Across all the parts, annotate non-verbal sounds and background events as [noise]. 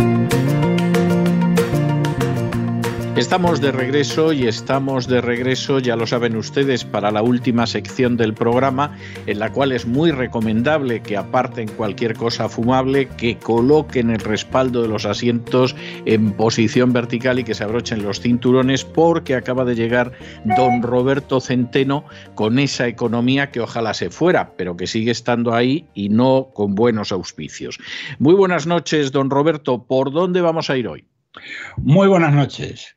Thank you. Estamos de regreso y estamos de regreso, ya lo saben ustedes, para la última sección del programa, en la cual es muy recomendable que aparten cualquier cosa fumable, que coloquen el respaldo de los asientos en posición vertical y que se abrochen los cinturones, porque acaba de llegar don Roberto Centeno con esa economía que ojalá se fuera, pero que sigue estando ahí y no con buenos auspicios. Muy buenas noches, don Roberto. ¿Por dónde vamos a ir hoy? Muy buenas noches.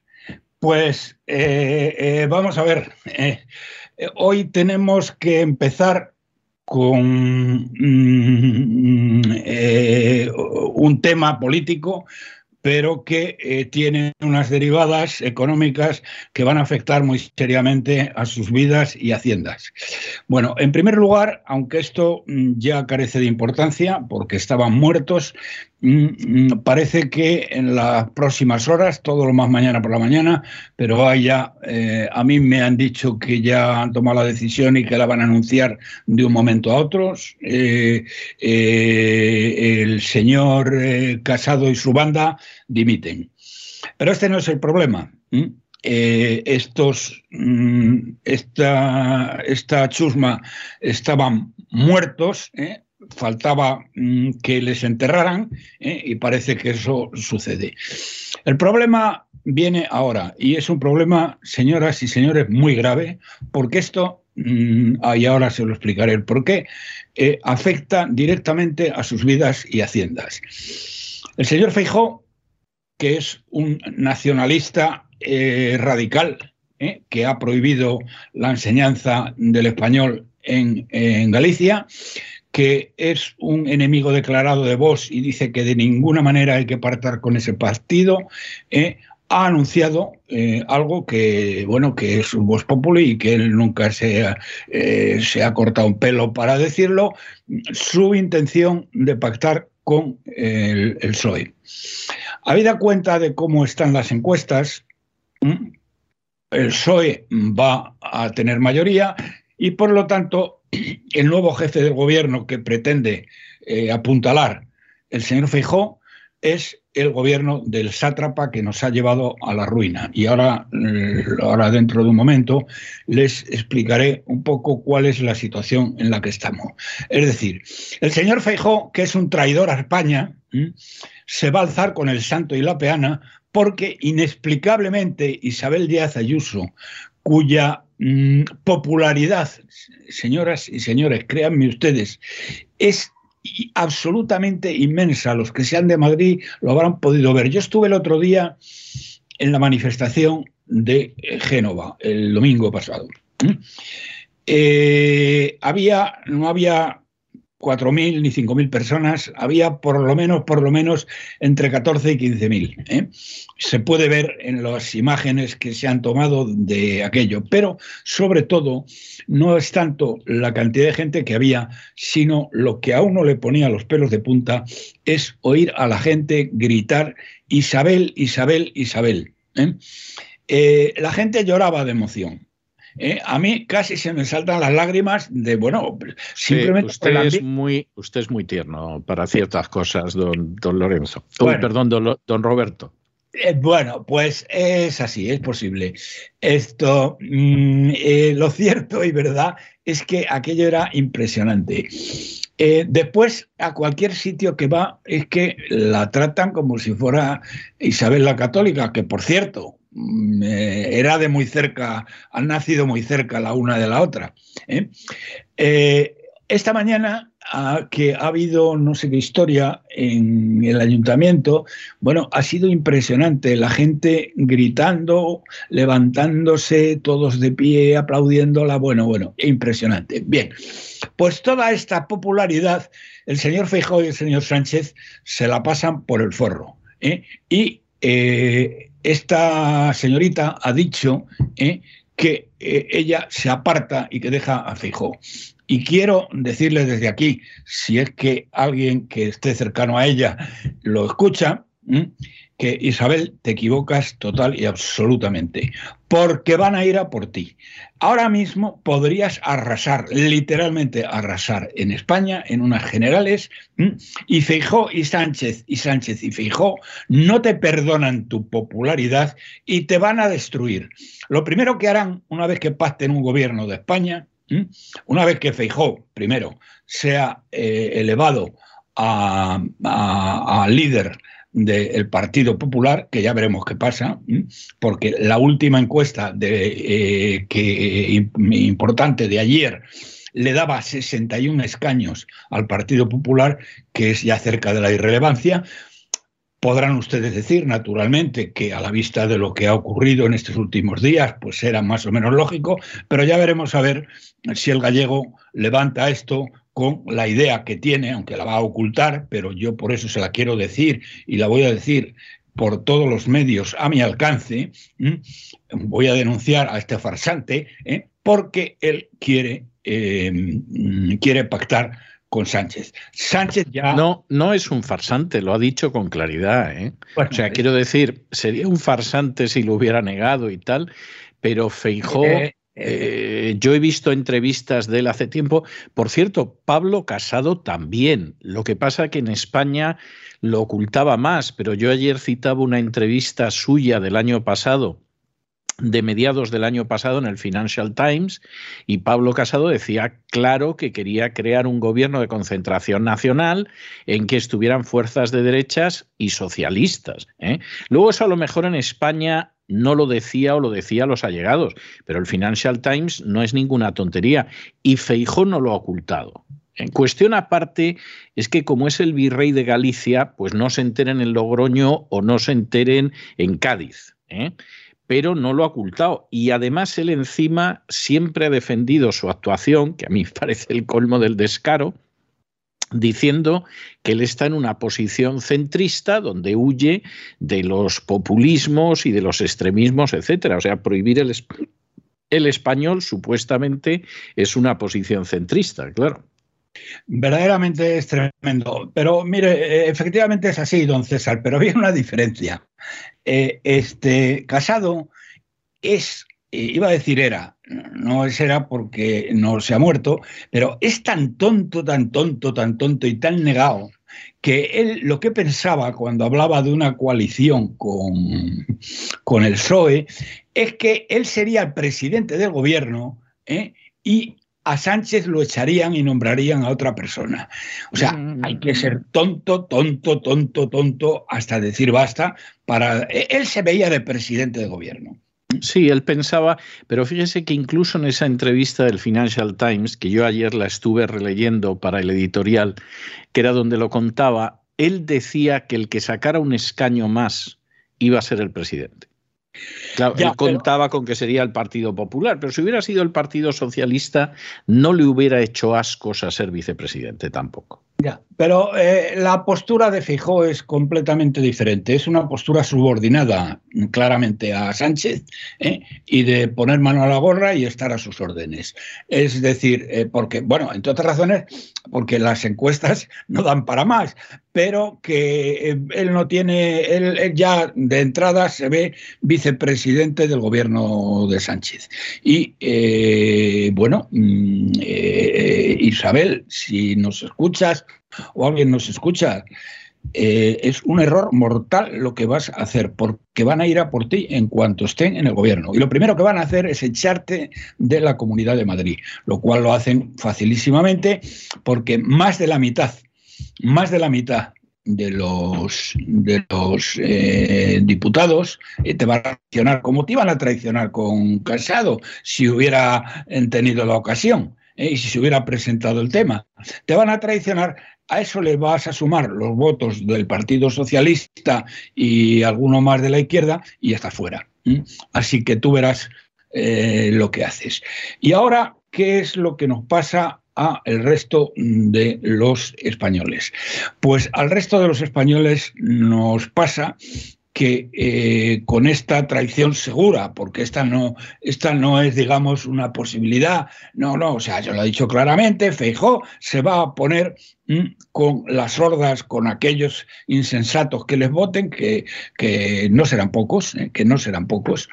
Pues eh, eh, vamos a ver, eh, hoy tenemos que empezar con mm, un tema político, pero que tiene unas derivadas económicas que van a afectar muy seriamente a sus vidas y haciendas. Bueno, en primer lugar, aunque esto mm, ya carece de importancia, porque estaban muertos, parece que en las próximas horas, todo lo más mañana por la mañana, pero eh, a mí me han dicho que ya han tomado la decisión y que la van a anunciar de un momento a otro. Eh, eh, el señor Casado y su banda dimiten. Pero este no es el problema. estos, mm, esta, esta chusma estaban muertos, faltaba mm, que les enterraran ¿eh? y parece que eso sucede. El problema viene ahora y es un problema, señoras y señores, muy grave porque esto, mm, y ahora se lo explicaré el por qué, eh, afecta directamente a sus vidas y haciendas. El señor Feijó, que es un nacionalista eh, radical, que ha prohibido la enseñanza del español en Galicia, que es un enemigo declarado de Vox y dice que de ninguna manera hay que partar con ese partido, eh, ha anunciado eh, algo que, bueno, que es un Vox Populi y que él nunca se ha, eh, se ha cortado un pelo para decirlo, su intención de pactar con el, el PSOE. Habida cuenta de cómo están las encuestas, mm, el PSOE va a tener mayoría y por lo tanto el nuevo jefe del gobierno que pretende eh, apuntalar el señor Feijó es el gobierno del sátrapa que nos ha llevado a la ruina. Y ahora, eh, ahora dentro de un momento, les explicaré un poco cuál es la situación en la que estamos. Es decir, el señor Feijó, que es un traidor a España, se va a alzar con el santo y la peana porque inexplicablemente Isabel Díaz Ayuso, cuya mm, popularidad, señoras y señores, créanme ustedes, es absolutamente inmensa. Los que sean de Madrid lo habrán podido ver. Yo estuve el otro día en la manifestación de Génova, el domingo pasado. Eh, había, no había 4.000 ni 5.000 personas, había por lo menos, por lo menos entre 14 y 15.000. ¿eh? Se puede ver en las imágenes que se han tomado de aquello, pero sobre todo no es tanto la cantidad de gente que había, sino lo que a uno le ponía los pelos de punta es oír a la gente gritar Isabel, Isabel, Isabel. ¿eh? Eh, la gente lloraba de emoción. ¿Eh? a mí casi se me saltan las lágrimas de, bueno, simplemente... usted, es muy, usted es muy tierno para ciertas cosas, don, don Lorenzo. perdón, don, Roberto. Eh, bueno, pues es así, es posible. Esto, mm, eh, lo cierto y verdad es que aquello era impresionante. después, a cualquier sitio que va, es que la tratan como si fuera Isabel la Católica, que por cierto, era de muy cerca, han nacido muy cerca la una de la otra. ¿eh? Eh, esta mañana que ha habido no sé qué historia en el ayuntamiento, bueno, ha sido impresionante. La gente gritando, levantándose, todos de pie, aplaudiéndola. Bueno, bueno, impresionante. Bien, pues toda esta popularidad, el señor Feijóo y el señor Sánchez se la pasan por el forro. ¿eh? Y esta señorita ha dicho ¿eh? que ella se aparta y que deja a Feijóo. Y quiero decirle desde aquí, si es que alguien que esté cercano a ella lo escucha, que Isabel, te equivocas total y absolutamente, porque van a ir a por ti. Ahora mismo podrías arrasar, literalmente arrasar en España, en unas generales, y Feijó y Sánchez, y Sánchez y Feijó no te perdonan tu popularidad y te van a destruir. Lo primero que harán una vez que pacten un gobierno de España, una vez que Feijó, primero, sea eh, elevado a, líder del Partido Popular, que ya veremos qué pasa, porque la última encuesta de, eh, que, importante de ayer le daba 61 escaños al Partido Popular, que es ya cerca de la irrelevancia, Podrán ustedes decir, naturalmente, que a la vista de lo que ha ocurrido en estos últimos días, pues era más o menos lógico, pero ya veremos a ver si el gallego levanta esto con la idea que tiene, aunque la va a ocultar, pero yo por eso se la quiero decir y la voy a decir por todos los medios a mi alcance, voy a denunciar a este farsante, ¿eh? porque él quiere, eh, quiere pactar con Sánchez. Sánchez ya. No, no es un farsante, lo ha dicho con claridad. ¿eh? o sea, quiero decir, sería un farsante si lo hubiera negado y tal, pero Feijó. Eh, yo he visto entrevistas de él hace tiempo. Por cierto, Pablo Casado también. Lo que pasa que en España lo ocultaba más, pero yo ayer citaba una entrevista suya del año pasado de mediados del año pasado en el Financial Times y Pablo Casado decía claro que quería crear un gobierno de concentración nacional en que estuvieran fuerzas de derechas y socialistas. ¿eh? Luego eso a lo mejor en España no lo decía o lo decía los allegados, pero el Financial Times no es ninguna tontería y Feijó no lo ha ocultado. En cuestión aparte es que como es el virrey de Galicia, pues no se enteren en Logroño o no se enteren en Cádiz. ¿eh? pero no lo ha ocultado. Y además él encima siempre ha defendido su actuación, que a mí [laughs] parece el colmo del descaro, diciendo que él está en una posición centrista donde huye de los populismos y de los extremismos, etcétera. O sea, prohibir el, el español supuestamente es una posición centrista, claro. Verdaderamente es tremendo. Pero mire, eh, efectivamente es así, don César, pero [laughs] había una diferencia. Eh, este Casado es, iba a decir era, no es era porque no se ha muerto, pero es tan tonto, tan tonto, tan tonto y tan negado que él lo que pensaba cuando hablaba de una coalición con, con el PSOE es que él sería el presidente del gobierno y a Sánchez lo echarían y nombrarían a otra persona. O sea, mm. hay que ser tonto, tonto, tonto, tonto, hasta decir basta. Para... E, él se veía de presidente de gobierno. Sí, él pensaba, pero fíjese que incluso en esa entrevista del Financial Times, que yo ayer la estuve releyendo para el editorial, que era donde lo contaba, él decía que el que sacara un escaño más iba a ser el presidente. Claro, él contaba con que sería el Partido Popular, pero si hubiera sido el Partido Socialista, no le hubiera hecho ascos a ser vicepresidente tampoco. Ya, pero eh, la postura de Fijó es completamente diferente. Es una postura subordinada claramente a Sánchez ¿eh? y de poner mano a la gorra y estar a sus órdenes. Es decir, eh, porque, bueno, entre otras razones, porque las encuestas [laughs] no dan para más, pero que él no tiene, él, ya de entrada se ve vicepresidente del gobierno de Sánchez. Y bueno, mm, Isabel, si nos escuchas, o alguien nos escucha, eh, es un error mortal lo que vas a hacer, porque van a ir a por ti en cuanto estén en el gobierno. Y lo primero que van a hacer es echarte de la Comunidad de Madrid, lo cual lo hacen facilísimamente, porque más de la mitad, más de la mitad de los, de los eh, diputados eh, te van a traicionar como te iban a traicionar con Casado si hubiera tenido la ocasión. ¿Eh? y si se hubiera presentado el tema. Te van a traicionar, a eso le vas a sumar los votos del Partido Socialista y alguno más de la izquierda y ya está fuera. Así que tú verás eh, lo que haces. Y ahora, ¿qué es lo que nos pasa a el resto de los españoles? Pues al resto de los españoles nos pasa que eh, con esta traición segura, porque esta no, esta no es, digamos, una posibilidad, no, no, o sea, yo lo he dicho claramente, Feijó se va a poner mm, con las hordas, con aquellos insensatos que les voten, que, que no serán pocos, eh, que no serán pocos,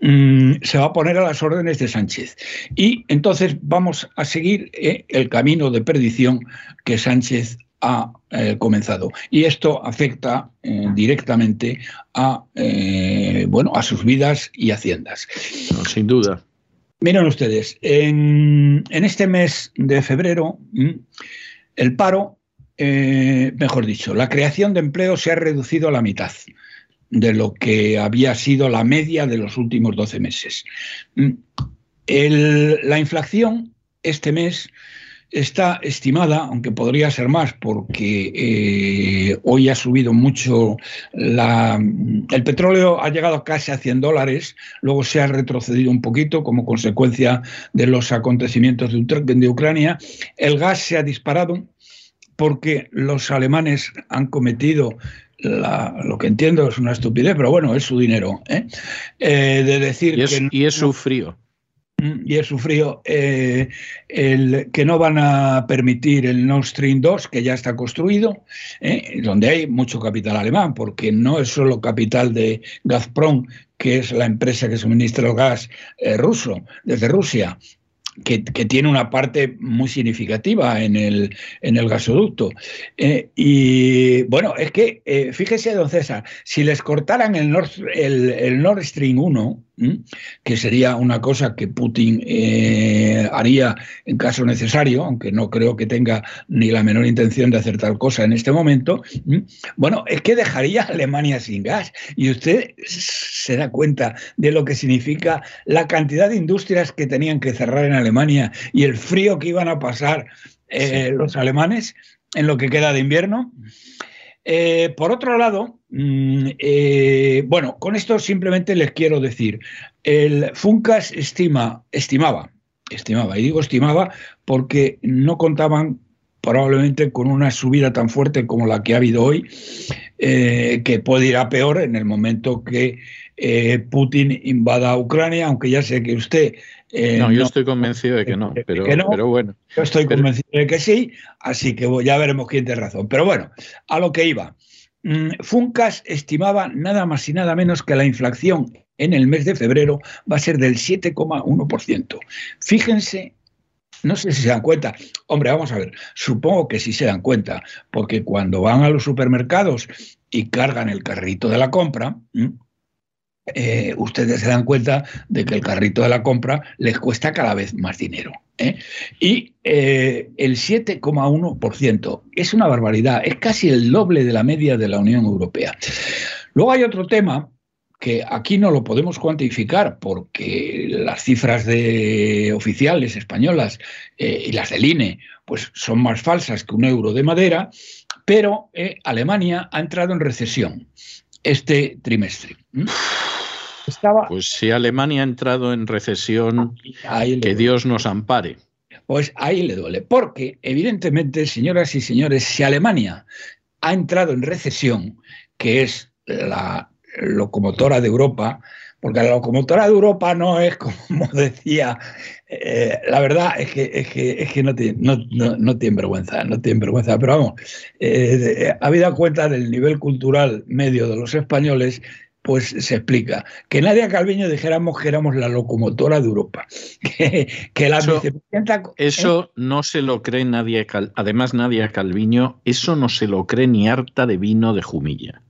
mm, se va a poner a las órdenes de Sánchez. Y entonces vamos a seguir eh, el camino de perdición que Sánchez ha eh, comenzado. Y esto afecta eh, directamente a, eh, bueno, a sus vidas y haciendas. sin duda. Miren ustedes, en, este mes de febrero, el paro, mejor dicho, la creación de empleo se ha reducido a la mitad de lo que había sido la media de los últimos 12 meses. la inflación este mes está estimada, aunque podría ser más, porque eh, hoy ha subido mucho la, el petróleo, ha llegado casi a 100 dólares, luego se ha retrocedido un poquito como consecuencia de los acontecimientos de, Ucrania, el gas se ha disparado porque los alemanes han cometido lo que entiendo es una estupidez, pero bueno, es su dinero. ¿eh? Eh, de decir y es, que y es su frío y he sufrido eh, el, que no van a permitir el Nord Stream 2, que ya está construido, eh, donde hay mucho capital alemán, porque no es solo capital de Gazprom, que es la empresa que suministra el gas eh, ruso desde Rusia, que, tiene una parte muy significativa en el, en el gasoducto. y bueno, es que, fíjese, don César, si les cortaran el Nord, el, el Nord Stream 1, que sería una cosa que Putin eh, haría en caso necesario, aunque no creo que tenga ni la menor intención de hacer tal cosa en este momento, bueno, es que dejaría a Alemania sin gas. Y usted se da cuenta de lo que significa la cantidad de industrias que tenían que cerrar en Alemania y el frío que iban a pasar eh, los alemanes en lo que queda de invierno. Eh, por otro lado, mm, eh, bueno, con esto simplemente les quiero decir, el Funcas estima, estimaba, estimaba, y digo estimaba porque no contaban probablemente con una subida tan fuerte como la que ha habido hoy, eh, que puede ir a peor en el momento que Putin invada Ucrania, aunque ya sé que usted eh, no, yo estoy convencido de que no, pero, pero bueno. Yo estoy convencido de que sí, así que ya veremos quién tiene razón. Pero bueno, a lo que iba. Mm, Funcas estimaba nada más y nada menos que la inflación en el mes de febrero va a ser del 7,1%. Fíjense, no sé si se dan cuenta. Hombre, vamos a ver, supongo que sí se dan cuenta, porque cuando van a los supermercados y cargan el carrito de la compra, eh, ustedes se dan cuenta de que el carrito de la compra les cuesta cada vez más dinero. ¿eh? Y eh, el 7,1% es una barbaridad, es casi el doble de la media de la Unión Europea. Luego hay otro tema que aquí no lo podemos cuantificar porque las cifras de oficiales españolas y las del INE pues son más falsas que un euro de madera, pero Alemania ha entrado en recesión este trimestre. Pues si Alemania ha entrado en recesión, que Dios nos ampare. Pues ahí le duele, porque evidentemente, señoras y señores, si Alemania ha entrado en recesión, que es la locomotora de Europa, porque la locomotora de Europa no es [laughs] como decía, eh, la verdad es que, es que, es que no, tiene, no, no, tiene vergüenza, no tiene vergüenza, pero vamos, eh, habida cuenta del nivel cultural medio de los españoles, pues se explica. Que Nadia Calviño dijéramos que éramos la locomotora de Europa. [laughs] Que, la eso, Eso no se lo cree nadie. Además, Nadia Calviño, eso no se lo cree ni harta de vino de Jumilla.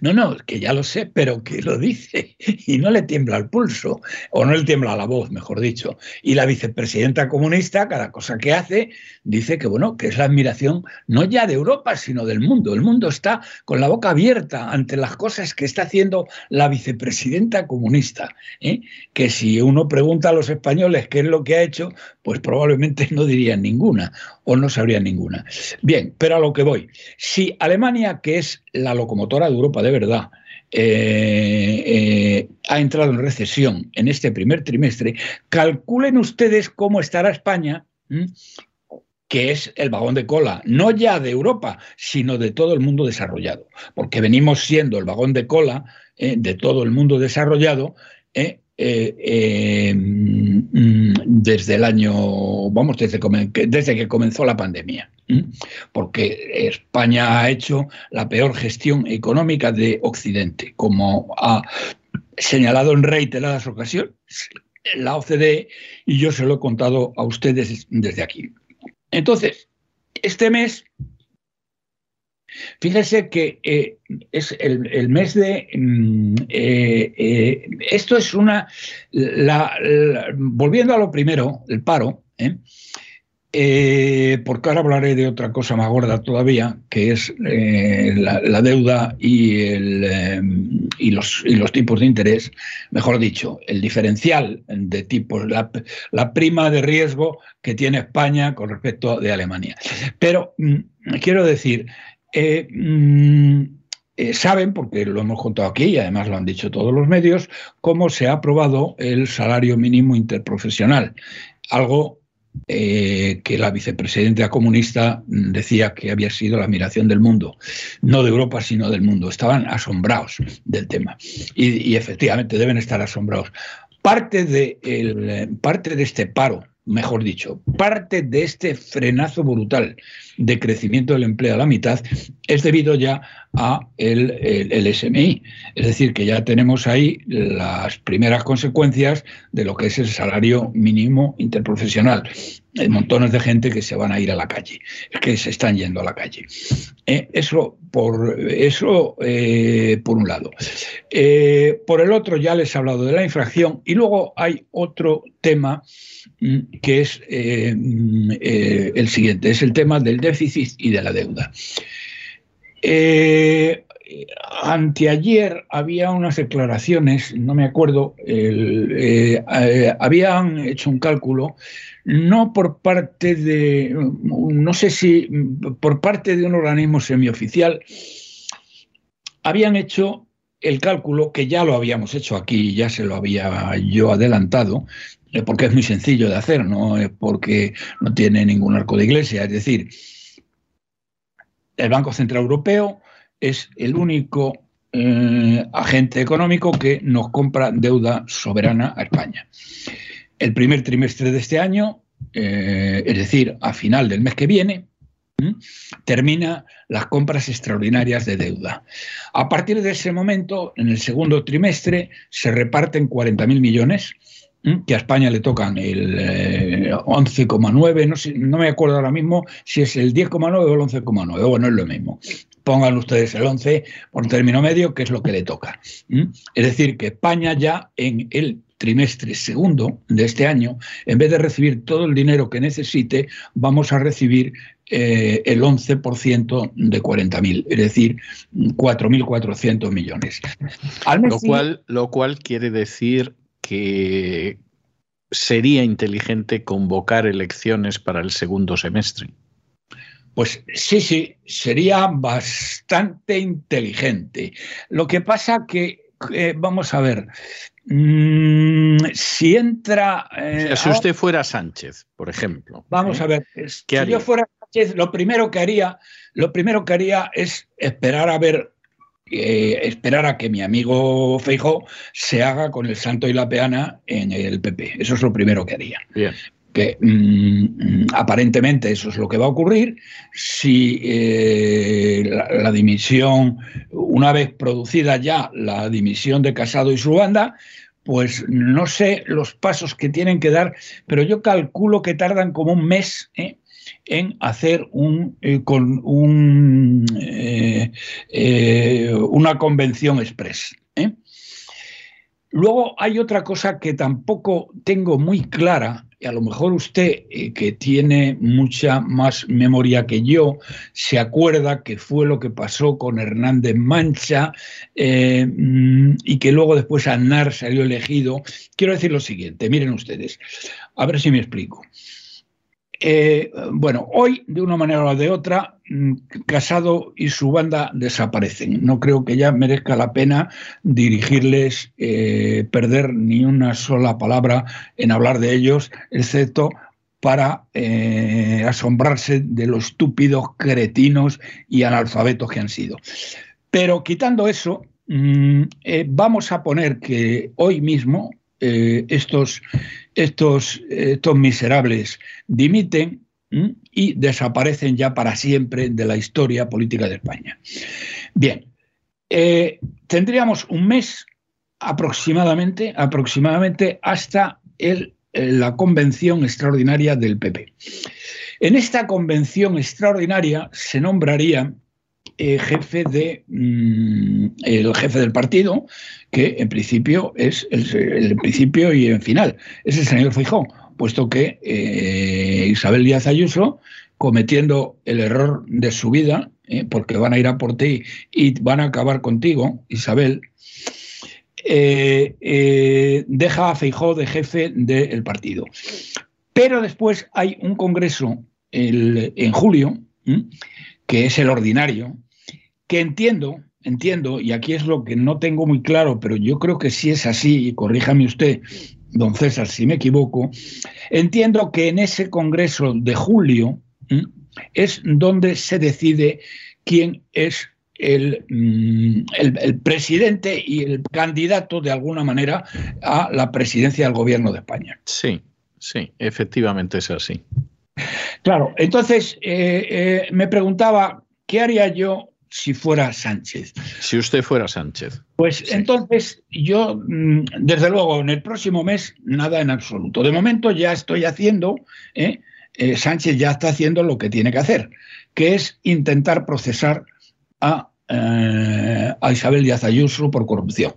No, no, que ya lo sé, pero que lo dice [laughs] y no le tiembla el pulso, o no le tiembla la voz, mejor dicho. Y la vicepresidenta comunista, cada cosa que hace, dice que, bueno, que es la admiración no ya de Europa, sino del mundo. El mundo está con la boca abierta ante las cosas que está haciendo la vicepresidenta comunista. ¿eh? Que si uno pregunta a los españoles qué es lo que ha hecho, pues probablemente [laughs] no dirían ninguna o no sabrían ninguna. Bien, pero a lo que voy. Si Alemania, que es la locomotora de Europa de verdad, eh, eh, ha entrado en recesión en este primer trimestre, calculen ustedes cómo estará España, que es el vagón de cola, no ya de Europa, sino de todo el mundo desarrollado, porque venimos siendo el vagón de cola eh, de todo el mundo desarrollado eh, eh, mm, desde el año, vamos, desde, desde que comenzó la pandemia, porque España ha hecho la peor gestión económica de Occidente, como ha señalado en reiteradas ocasiones la OCDE, y yo se lo he contado a ustedes desde aquí. Entonces, este mes Fíjese que eh, es el, mes de... Mm, eh, eh, esto es una... volviendo a lo primero, el paro, porque ahora hablaré de otra cosa más gorda todavía, que es la, deuda y, el, y, los, y, los, tipos de interés, mejor dicho, el diferencial de tipos, la, la, prima de riesgo que tiene España con respecto de Alemania. Pero mm, quiero decir, eh, mm, eh, saben, porque lo hemos contado aquí y además lo han dicho todos los medios, cómo se ha aprobado el salario mínimo interprofesional, algo eh, que la vicepresidenta comunista decía que había sido la admiración del mundo, no de Europa, sino del mundo. Estaban asombrados del tema y, efectivamente deben estar asombrados. Parte de, parte de este paro mejor dicho, parte de este frenazo brutal de crecimiento del empleo a la mitad es debido ya a el, SMI. Es decir, que ya tenemos ahí las primeras consecuencias de lo que es el salario mínimo interprofesional. Hay montones de gente que se van a ir a la calle, que se están yendo a la calle. Eh, eso por, eso, eh, por un lado. Eh, por el otro, ya les he hablado de la infracción y luego hay otro tema mm, que es mm, el siguiente, es el tema del déficit y de la deuda. Eh, anteayer había unas declaraciones, no me acuerdo, eh, eh, habían hecho un cálculo, no por parte de, no sé si por parte de un organismo semioficial, habían hecho el cálculo que ya lo habíamos hecho aquí, ya se lo había yo adelantado, porque es muy sencillo de hacer, no es porque no tiene ningún arco de iglesia, es decir, el Banco Central Europeo es el único eh, agente económico que nos compra deuda soberana a España. El primer trimestre de este año, eh, es decir, a final del mes que viene, termina las compras extraordinarias de deuda. A partir de ese momento, en el segundo trimestre, se reparten 40.000 millones que a España le tocan el 11,9, eh, no, no me acuerdo ahora mismo si es el 10,9 o el 11,9, bueno, es lo mismo. Pongan ustedes el 11 por término medio, que es lo que le toca. Es decir, que España ya en el trimestre segundo de este año, en vez de recibir todo el dinero que necesite, vamos a recibir eh, el 11% de 40.000, es decir, 4.400 millones. lo, cual, lo cual quiere decir que sería inteligente convocar elecciones para el segundo semestre. Pues sí, sí, sería bastante inteligente. Lo que pasa que, eh, vamos a ver, mm, si entra... Eh, si usted fuera Sánchez, por ejemplo. Vamos ¿eh? a ver, si yo fuera Sánchez, lo primero que haría, lo primero que haría es esperar a ver esperar a que mi amigo Feijo se haga con el santo y la peana en el PP. Eso es lo primero que haría. Que mm, aparentemente eso es lo que va a ocurrir si eh, la, dimisión, una vez producida ya la dimisión de Casado y su banda, pues no sé los pasos que tienen que dar, pero yo calculo que tardan como un mes ¿eh? En hacer un, con un, una convención express. Luego hay otra cosa que tampoco tengo muy clara, y a lo mejor usted, eh, que tiene mucha más memoria que yo, se acuerda que fue lo que pasó con Hernández Mancha eh, mm, y que luego después Aznar salió elegido. Quiero decir lo siguiente, miren ustedes, a ver si me explico. Eh, bueno, hoy, de una manera o de otra, mm, Casado y su banda desaparecen. No creo que ya merezca la pena dirigirles, eh, perder ni una sola palabra en hablar de ellos, excepto para eh, asombrarse de los estúpidos, cretinos y analfabetos que han sido. Pero quitando eso, mm, vamos a poner que hoy mismo, estos, estos, estos miserables dimiten y desaparecen ya para siempre de la historia política de España. Bien, eh, tendríamos un mes aproximadamente, aproximadamente hasta eh, la convención extraordinaria del PP. En esta convención extraordinaria se nombraría eh, jefe de mm, el jefe del partido, que en principio es el, principio y en final, es el señor Fijó, puesto que eh, Isabel Díaz Ayuso, cometiendo el error de su vida, eh, porque van a ir a por ti y van a acabar contigo, Isabel, deja a Feijó de jefe del partido. Pero después hay un congreso en julio, que es el ordinario, que entiendo, entiendo, y aquí es lo que no tengo muy claro, pero yo creo que sí es así, y corríjame usted, don César, si me equivoco, entiendo que en ese Congreso de julio es donde se decide quién es mm, el, el, presidente y el candidato de alguna manera a la presidencia del gobierno de España. Sí, sí, efectivamente es así. Claro, entonces eh, eh, me preguntaba, ¿qué haría yo si fuera Sánchez? Si usted fuera Sánchez. Pues entonces yo, mm, desde luego, en el próximo mes, nada en absoluto. De momento ya estoy haciendo, ¿eh? Sánchez ya está haciendo lo que tiene que hacer, que es intentar procesar a, Isabel Díaz Ayuso por corrupción.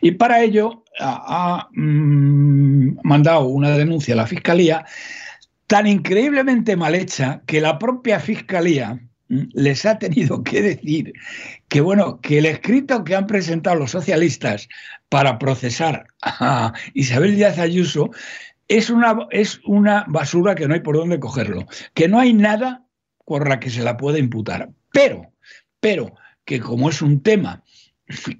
Y para ello ha, mm, mandado una denuncia a la Fiscalía tan increíblemente mal hecha que la propia fiscalía les ha tenido que decir que bueno, que el escrito que han presentado los socialistas para procesar a Isabel Díaz Ayuso es una, es una basura que no hay por dónde cogerlo, que no hay nada por la que se la pueda imputar. Pero, pero que como es un tema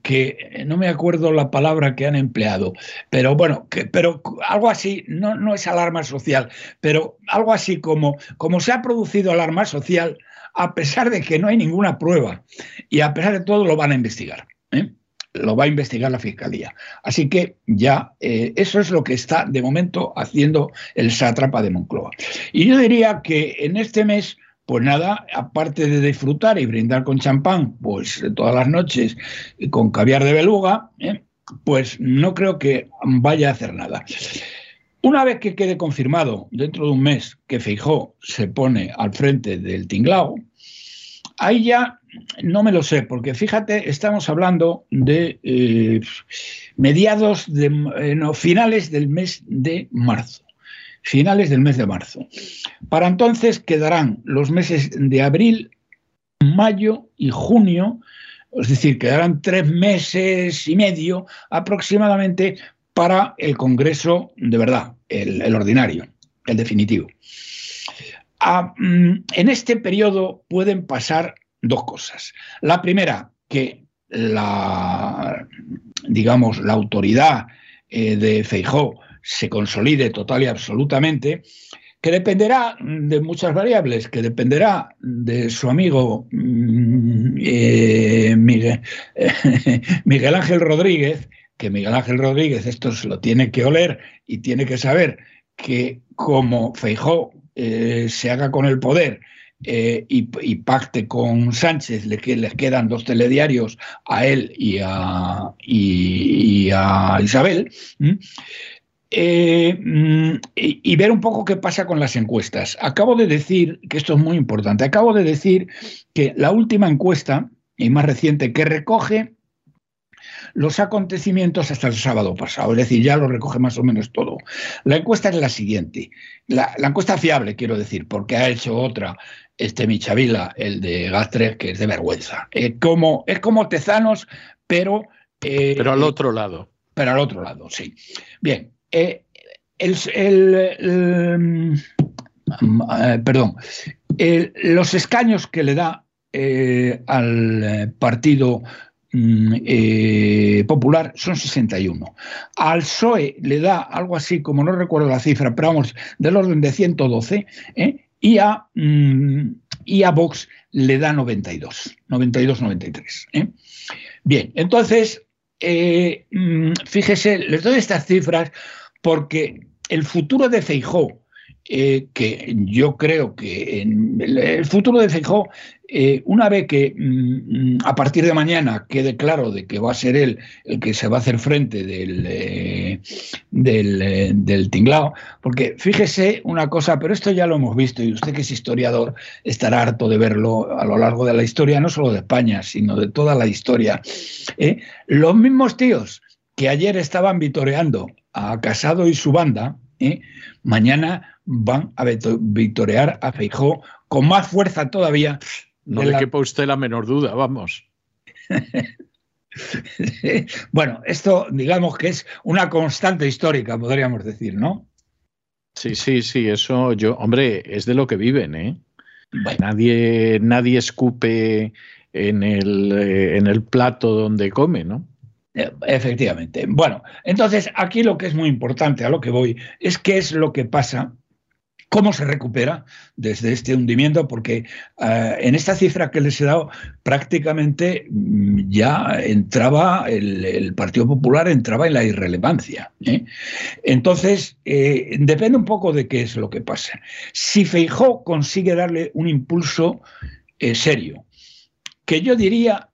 que no me acuerdo la palabra que han empleado, pero bueno, que, pero algo así, no, no es alarma social, pero algo así como, como se ha producido alarma social a pesar de que no hay ninguna prueba y a pesar de todo lo van a investigar. ¿eh? Lo va a investigar la Fiscalía. Así que ya eh, eso es lo que está de momento haciendo el sátrapa de Moncloa. Y yo diría que en este mes pues nada, aparte de disfrutar y brindar con champán, pues todas las noches con caviar de beluga, ¿eh? pues no creo que vaya a hacer nada. Una vez que quede confirmado dentro de un mes que Feijó se pone al frente del tinglao, ahí ya no me lo sé, porque fíjate, estamos hablando de eh, mediados de eh, finales del mes de marzo finales del mes de marzo. Para entonces quedarán los meses de abril, mayo y junio, es decir, quedarán tres meses y medio aproximadamente para el Congreso de verdad, el, ordinario, el definitivo. Ah, mm, en este periodo pueden pasar dos cosas. La primera, que la, digamos, la autoridad eh, de Feijó se consolide total y absolutamente, que dependerá de muchas variables, que dependerá de su amigo mm, eh, [laughs] Miguel, Ángel Rodríguez, que Miguel Ángel Rodríguez esto se lo tiene que oler y tiene que saber que como Feijó eh, se haga con el poder eh, y, pacte con Sánchez, le, que les quedan dos telediarios a él y a, y, a Isabel, eh, mm, y, ver un poco qué pasa con las encuestas. Acabo de decir, que esto es muy importante, acabo de decir que la última encuesta, y más reciente, que recoge los acontecimientos hasta el sábado pasado, es decir, ya lo recoge más o menos todo. La encuesta es la siguiente, la, encuesta fiable, quiero decir, porque ha hecho otra, este Michavila, el de Gastres, que es de vergüenza. como, es como Tezanos, pero... Eh, pero al otro lado. Pero al otro lado, sí. Bien, eh, el, mm, eh, perdón, los escaños que le da al partido mm, popular son 61. Al PSOE le da algo así, como no recuerdo la cifra, pero vamos, del orden de 112, y, a, mm, y a Vox le da 92, 92-93. Bien, entonces, eh, fíjese, les doy estas cifras porque el futuro de Feijó, eh, que yo creo que el futuro de Feijó, eh, una vez que mm, a partir de mañana quede claro de que va a ser él el que se va a hacer frente del, eh, del, tinglao, porque fíjese una cosa, pero esto ya lo hemos visto y usted que es historiador estará harto de verlo a lo largo de la historia, no solo de España, sino de toda la historia. Los mismos tíos que ayer estaban vitoreando a Casado y su banda, mañana van a victorear a Feijó con más fuerza todavía. No le quepa usted la menor duda, vamos. [laughs] bueno, esto digamos que es una constante histórica, podríamos decir, ¿no? Sí, sí, sí, eso yo, hombre, es de lo que viven, ¿eh? Nadie, nadie escupe en el, eh, en el plato donde come, ¿no? Efectivamente. Bueno, entonces aquí lo que es muy importante, a lo que voy, es qué es lo que pasa cómo se recupera desde este hundimiento, porque eh, en esta cifra que les he dado prácticamente mm, ya entraba el, Partido Popular, entraba en la irrelevancia. ¿eh? Entonces, eh, depende un poco de qué es lo que pasa. Si Feijó consigue darle un impulso serio, que yo diría,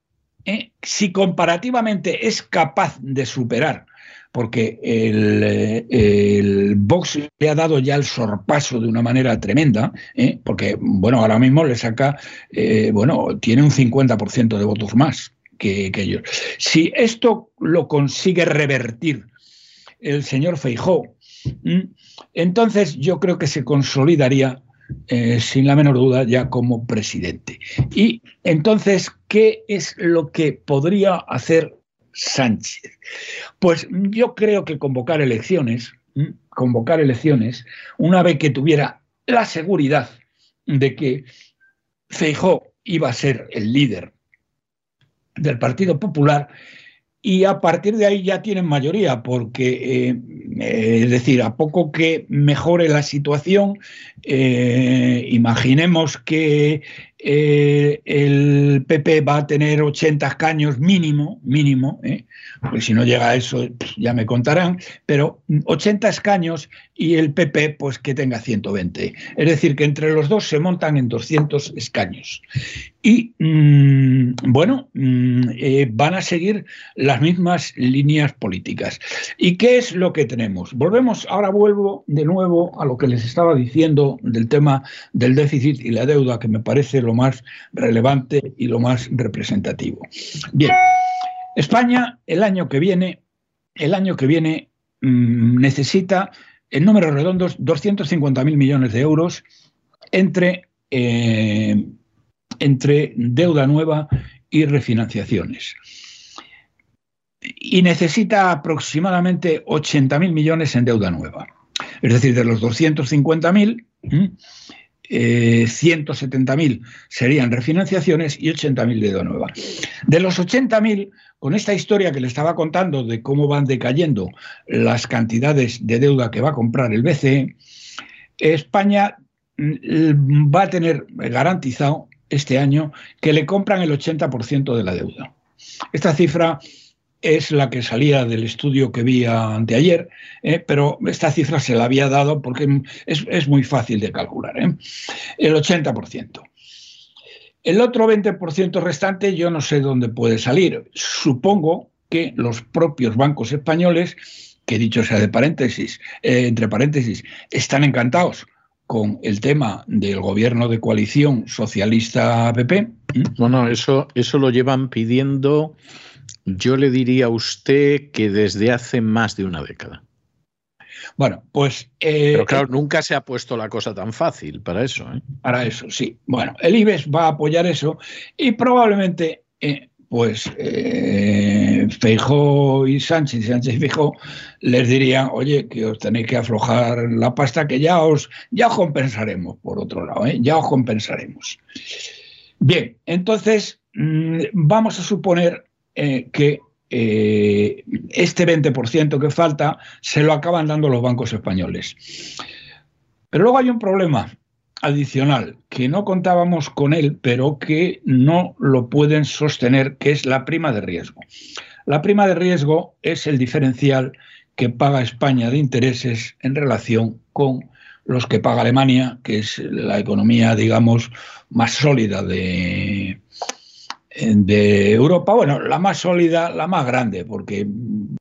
si comparativamente es capaz de superar porque el, Vox le ha dado ya el sorpaso de una manera tremenda, ¿eh? porque, bueno, ahora mismo le saca, eh, bueno, tiene un 50% de votos más que, ellos. Si esto lo consigue revertir el señor Feijó, entonces yo creo que se consolidaría eh, sin la menor duda ya como presidente. Y entonces, ¿qué es lo que podría hacer Sánchez. Pues yo creo que convocar elecciones, convocar elecciones, una vez que tuviera la seguridad de que Feijó iba a ser el líder del Partido Popular, y a partir de ahí ya tienen mayoría, porque eh, es decir, a poco que mejore la situación, eh, imaginemos que eh, el PP va a tener 80 escaños mínimo, mínimo, ¿eh? porque si no llega a eso ya me contarán, pero 80 escaños y el PP pues que tenga 120. Es decir, que entre los dos se montan en 200 escaños. Y mm, bueno, mm, eh, van a seguir las mismas líneas políticas. ¿Y qué es lo que tenemos? Volvemos, ahora vuelvo de nuevo a lo que les estaba diciendo del tema del déficit y la deuda, que me parece lo más relevante y lo más representativo. Bien, España el año que viene, el año que viene mm, necesita en números redondos 250.000 millones de euros entre, eh, entre deuda nueva y refinanciaciones. Y necesita aproximadamente 80.000 millones en deuda nueva. Es decir, de los 250.000, 170.000 eh, serían refinanciaciones y 80.000 de deuda nueva. De los 80.000, con esta historia que le estaba contando de cómo van decayendo las cantidades de deuda que va a comprar el BCE, España mm, va a tener garantizado este año que le compran el 80% de la deuda. Esta cifra es la que salía del estudio que vi anteayer, eh, pero esta cifra se la había dado porque es, muy fácil de calcular, ¿eh? el 80%. El otro 20% restante yo no sé dónde puede salir. Supongo que los propios bancos españoles que dicho sea de paréntesis, eh, entre paréntesis, están encantados con el tema del gobierno de coalición socialista-PP. Bueno, eso, eso lo llevan pidiendo, yo le diría a usted que desde hace más de una década. Bueno, pues... Eh, Pero claro, nunca se ha puesto la cosa tan fácil para eso. ¿eh? Para eso, sí. Bueno, el IBEX va a apoyar eso y probablemente pues eh, Feijó y Sánchez, Sánchez y Feijó, les dirían, oye, que os tenéis que aflojar la pasta, que ya os, ya compensaremos, por otro lado, ¿eh? ya os compensaremos. Bien, entonces mm, vamos a suponer eh, que eh, este 20% que falta se lo acaban dando los bancos españoles. Pero luego hay un problema, adicional que no contábamos con él, pero que no lo pueden sostener, que es la prima de riesgo. La prima de riesgo es el diferencial que paga España de intereses en relación con los que paga Alemania, que es la economía, digamos, más sólida de, de Europa. Bueno, la más sólida, la más grande, porque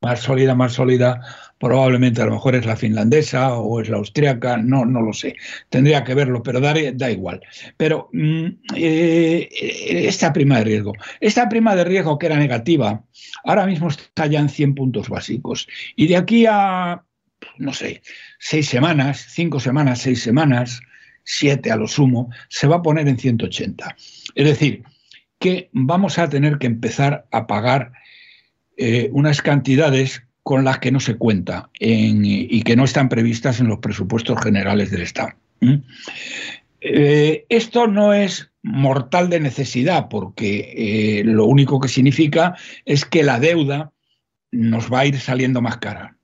más sólida, más sólida, probablemente a lo mejor es la finlandesa o es la austriaca, no, no lo sé, tendría que verlo, pero da, da igual. Pero mm, eh, esta prima de riesgo, esta prima de riesgo que era negativa, ahora mismo está ya en 100 puntos básicos. Y de aquí a, no sé, seis semanas, cinco semanas, seis semanas, siete a lo sumo, se va a poner en 180. Es decir, que vamos a tener que empezar a pagar eh, unas cantidades con las que no se cuenta y que no están previstas en los presupuestos generales del Estado. Eh, esto no es mortal de necesidad porque eh, lo único que significa es que la deuda nos va a ir saliendo más cara.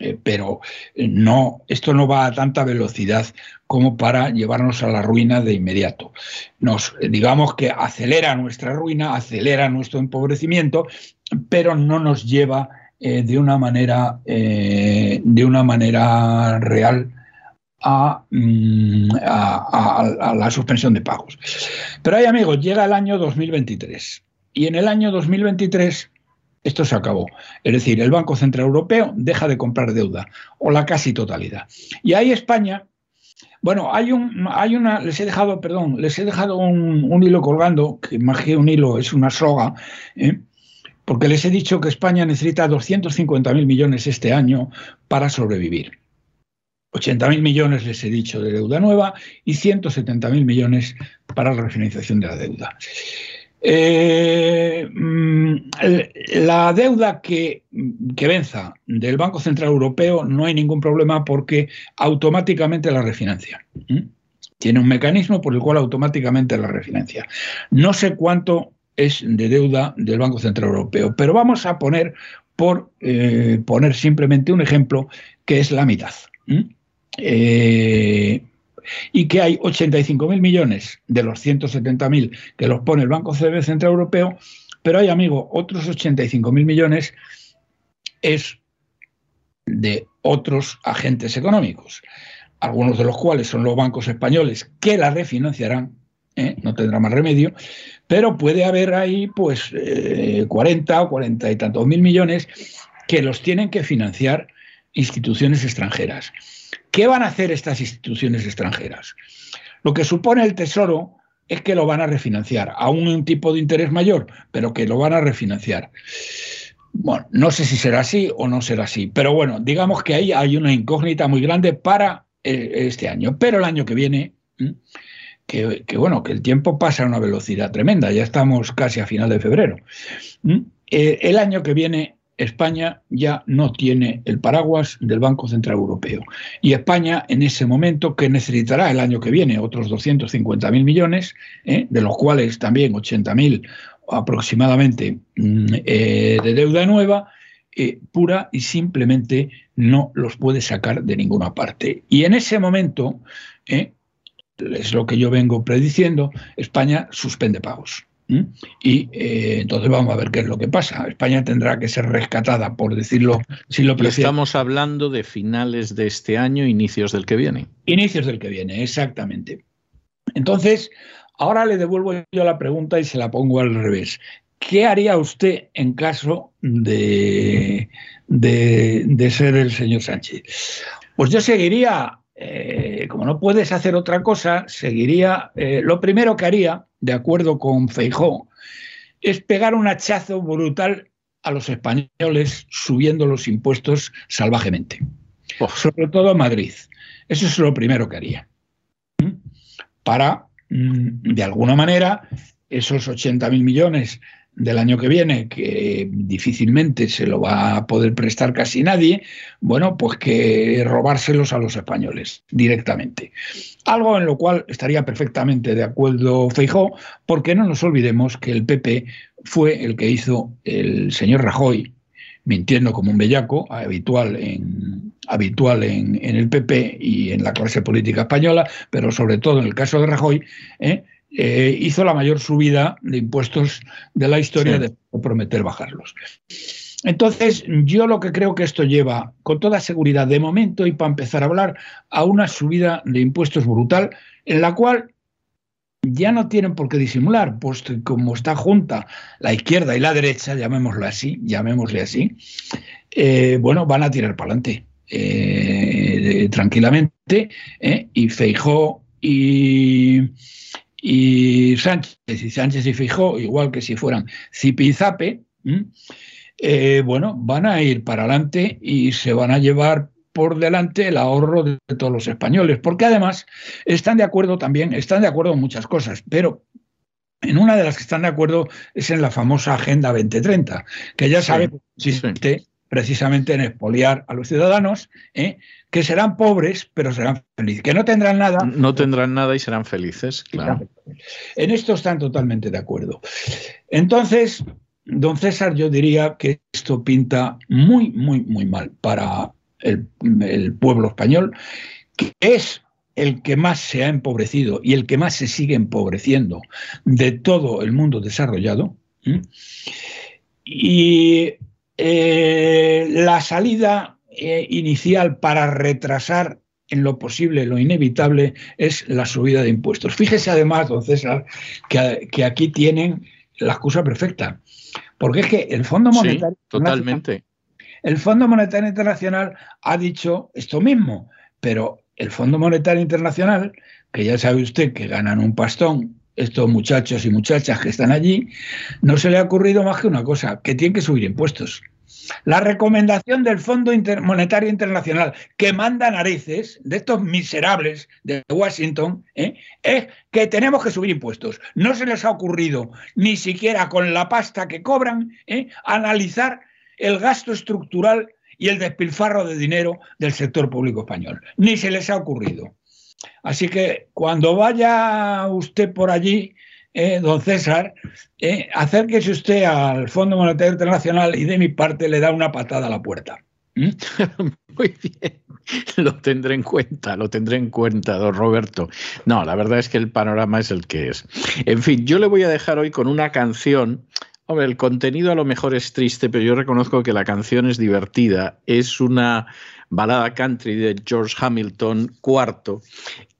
Eh, pero no, esto no va a tanta velocidad como para llevarnos a la ruina de inmediato. Nos, digamos que acelera nuestra ruina, acelera nuestro empobrecimiento, pero no nos lleva eh, de, una manera, eh, de una manera real mm, a, la suspensión de pagos. Pero hay amigos, llega el año 2023 y en el año 2023 esto se acabó. Es decir, el Banco Central Europeo deja de comprar deuda o la casi totalidad. Y ahí España bueno, hay un, hay una, les he dejado, perdón, les he dejado un, hilo colgando, que más que un hilo es una soga, ¿eh? porque les he dicho que España necesita 250.000 millones este año para sobrevivir. 80.000 millones les he dicho de deuda nueva y 170.000 millones para la refinanciación de la deuda. Eh, mm, la deuda que, que, venza del Banco Central Europeo no hay ningún problema porque automáticamente la refinancia. Tiene un mecanismo por el cual automáticamente la refinancia. No sé cuánto es de deuda del Banco Central Europeo. Pero vamos a poner, por eh, poner simplemente un ejemplo, que es la mitad. Eh, y que hay 85.000 millones de los 170.000 que los pone el Banco Central Europeo, pero hay, amigo, otros 85.000 millones es de otros agentes económicos, algunos de los cuales son los bancos españoles que la refinanciarán, ¿eh? no tendrá más remedio, pero puede haber ahí pues 40 eh, o 40 y tantos mil millones que los tienen que financiar instituciones extranjeras. ¿Qué van a hacer estas instituciones extranjeras? Lo que supone el Tesoro es que lo van a refinanciar a un tipo de interés mayor, pero que lo van a refinanciar. Bueno, no sé si será así o no será así, pero bueno, digamos que ahí hay una incógnita muy grande para eh, este año, pero el año que viene que, bueno, que el tiempo pasa a una velocidad tremenda, ya estamos casi a final de febrero. Eh, el año que viene España ya no tiene el paraguas del Banco Central Europeo. Y España, en ese momento, que necesitará el año que viene otros 250.000 millones, ¿eh? de los cuales también 80.000 aproximadamente mm, eh, de deuda nueva, pura y simplemente no los puede sacar de ninguna parte. Y en ese momento, es lo que yo vengo prediciendo, España suspende pagos. Y eh, entonces vamos a ver qué es lo que pasa. España tendrá que ser rescatada, por decirlo, si lo Estamos hablando de finales de este año, inicios del que viene. Inicios del que viene, exactamente. Entonces, ahora le devuelvo yo la pregunta y se la pongo al revés. ¿qué haría usted en caso de, de, ser el señor Sánchez? Pues yo seguiría, eh, como no puedes hacer otra cosa, seguiría, eh, lo primero que haría, de acuerdo con Feijó, es pegar un hachazo brutal a los españoles subiendo los impuestos salvajemente, sobre todo a Madrid. Eso es lo primero que haría. Para, mm, de alguna manera, esos 80.000 millones del año que viene, que difícilmente se lo va a poder prestar casi nadie, bueno, pues que robárselos a los españoles directamente. Algo en lo cual estaría perfectamente de acuerdo Feijó, porque no nos olvidemos que el PP fue el que hizo el señor Rajoy, mintiendo como un bellaco, habitual en, habitual en, el PP y en la clase política española, pero sobre todo en el caso de Rajoy, ¿eh? Eh, hizo la mayor subida de impuestos de la historia de prometer bajarlos. Entonces, yo lo que creo que esto lleva, con toda seguridad, de momento, y para empezar a hablar, a una subida de impuestos brutal, en la cual ya no tienen por qué disimular, puesto que como está junta la izquierda y la derecha, llamémoslo así, llamémosle así, eh, bueno, van a tirar para adelante eh, tranquilamente, y Feijó y, y Sánchez y Sánchez y Fijó, igual que si fueran Zipi y Zape, eh, bueno, van a ir para adelante y se van a llevar por delante el ahorro de todos los españoles, porque además están de acuerdo también, están de acuerdo en muchas cosas, pero en una de las que están de acuerdo es en la famosa Agenda 2030, que ya sabe que consiste precisamente en expoliar a los ciudadanos, ¿eh? Que serán pobres, pero serán felices, que no tendrán nada. No tendrán nada y serán felices, claro. En esto están totalmente de acuerdo. Entonces, don César, yo diría que esto pinta muy, muy, muy mal para el, pueblo español, que es el que más se ha empobrecido y el que más se sigue empobreciendo de todo el mundo desarrollado. Y eh, la salida eh, inicial para retrasar en lo posible lo inevitable es la subida de impuestos. Fíjese además, don César, que, aquí tienen la excusa perfecta. Porque es que el Fondo Monetario. totalmente. El Fondo Monetario Internacional ha dicho esto mismo, pero el Fondo Monetario Internacional, que ya sabe usted que ganan un pastón estos muchachos y muchachas que están allí, no se le ha ocurrido más que una cosa, que tienen que subir impuestos. La recomendación del Fondo Monetario Internacional que manda narices de estos miserables de Washington ¿eh? es que tenemos que subir impuestos. No se les ha ocurrido ni siquiera con la pasta que cobran ¿eh? analizar el gasto estructural y el despilfarro de dinero del sector público español. Ni se les ha ocurrido. Así que cuando vaya usted por allí, eh, don César, eh, acérquese usted al Fondo Monetario Internacional y de mi parte le da una patada a la puerta. ¿Mm? [laughs] Muy bien, lo tendré en cuenta, lo tendré en cuenta, don Roberto. No, la verdad es que el panorama es el que es. En fin, yo le voy a dejar hoy con una canción. Hombre, el contenido a lo mejor es triste, pero yo reconozco que la canción es divertida. Es una balada country de George Hamilton IV,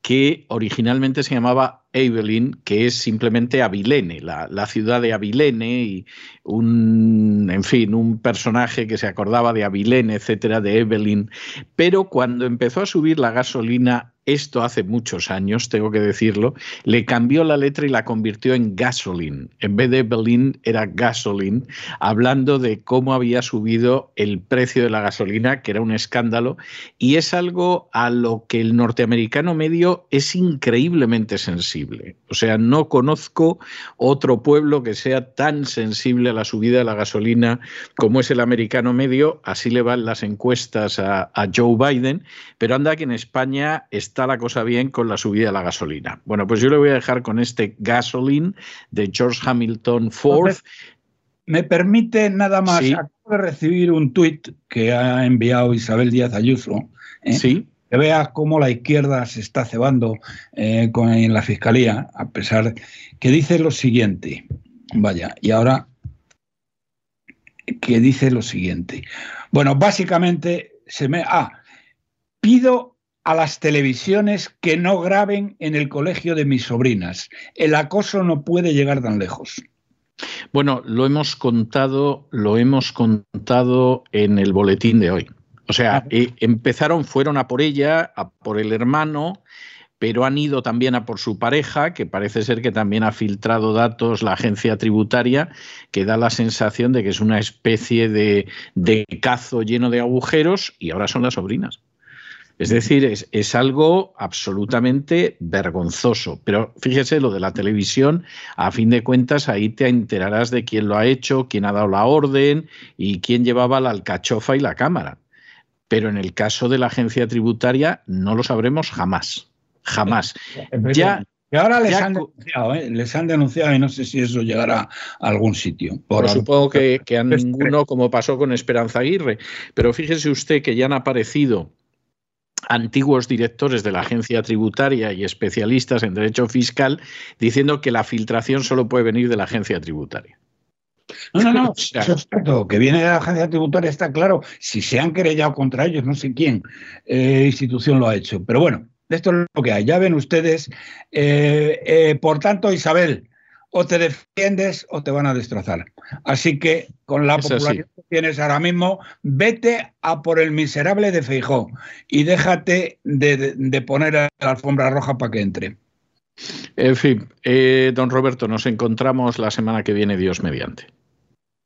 que originalmente se llamaba Evelyn, que es simplemente Avilene, la, ciudad de Avilene, y un, en fin, un personaje que se acordaba de Avilene, etcétera, de Evelyn. Pero cuando empezó a subir la gasolina esto hace muchos años, tengo que decirlo, le cambió la letra y la convirtió en gasoline. En vez de Berlin era gasoline, hablando de cómo había subido el precio de la gasolina, que era un escándalo, y es algo a lo que el norteamericano medio es increíblemente sensible. O sea, no conozco otro pueblo que sea tan sensible a la subida de la gasolina como es el americano medio, así le van las encuestas a, Joe Biden, pero anda que en España está la cosa bien con la subida de la gasolina. Bueno, pues yo le voy a dejar con este Gasoline de George Hamilton Ford. Me permite nada más, acabo de recibir un tuit que ha enviado Isabel Díaz Ayuso. ¿eh? Sí. Que vea cómo la izquierda se está cebando eh, con, en la fiscalía, a pesar que dice lo siguiente. Vaya, y ahora que dice lo siguiente. Bueno, básicamente se me. Ah, pido a las televisiones que no graben en el colegio de mis sobrinas. El acoso no puede llegar tan lejos. Bueno, lo hemos contado, lo hemos contado en el boletín de hoy. O sea, eh, empezaron, fueron a por ella, a por el hermano, pero han ido también a por su pareja, que parece ser que también ha filtrado datos la agencia tributaria, que da la sensación de que es una especie de, de cazo lleno de agujeros y ahora son las sobrinas. Es decir, es, es, algo absolutamente vergonzoso. Pero fíjese, lo de la televisión, a fin de cuentas, ahí te enterarás de quién lo ha hecho, quién ha dado la orden y quién llevaba la alcachofa y la cámara. Pero en el caso de la agencia tributaria no lo sabremos jamás jamás. Ya, y ahora les han denunciado, ¿eh? les han denunciado y no sé si eso llegará a algún sitio. Por supongo que, que a [laughs] ninguno, como pasó con Esperanza Aguirre. Pero fíjese usted que ya han aparecido antiguos directores de la agencia tributaria y especialistas en derecho fiscal diciendo que la filtración solo puede venir de la agencia tributaria. No, no, no, [laughs] eso es cierto, que viene de la agencia tributaria está claro. Si se han querellado contra ellos, no sé quién eh, institución lo ha hecho. Pero bueno, esto es lo que hay. Ya ven ustedes. Eh, eh, por tanto, Isabel, o te defiendes o te van a destrozar. Así que con la popularidad que tienes ahora mismo, vete a por el miserable de Feijó y déjate de, poner la alfombra roja para que entre. En fin, eh, don Roberto, nos encontramos la semana que viene, Dios mediante.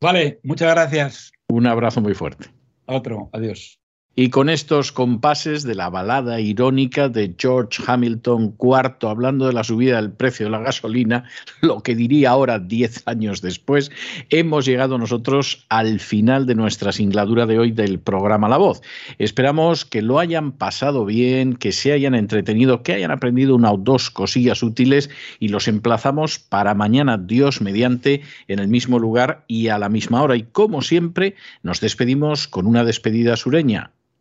Vale, muchas gracias. Un abrazo muy fuerte. Otro, adiós. Y con estos compases de la balada irónica de George Hamilton IV, hablando de la subida del precio de la gasolina, [laughs] lo que diría ahora, diez años después, hemos llegado nosotros al final de nuestra singladura de hoy del programa La Voz. Esperamos que lo hayan pasado bien, que se hayan entretenido, que hayan aprendido una o dos cosillas útiles y los emplazamos para mañana, Dios mediante, en el mismo lugar y a la misma hora. Y como siempre, nos despedimos con una despedida sureña.